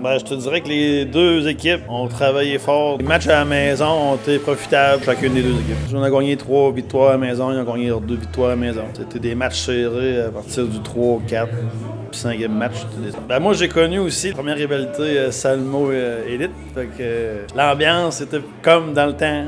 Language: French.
Ben, je te dirais que les deux équipes ont travaillé fort. Les matchs à la maison ont été profitables, chacune des deux équipes. On a gagné trois victoires à la maison, ils ont gagné deux victoires à la maison. C'était des matchs serrés à partir du 3, 4, puis 5e match. Ben, moi, j'ai connu aussi la première rivalité euh, Salmo-Élite. Euh, fait que euh, l'ambiance était comme dans le temps.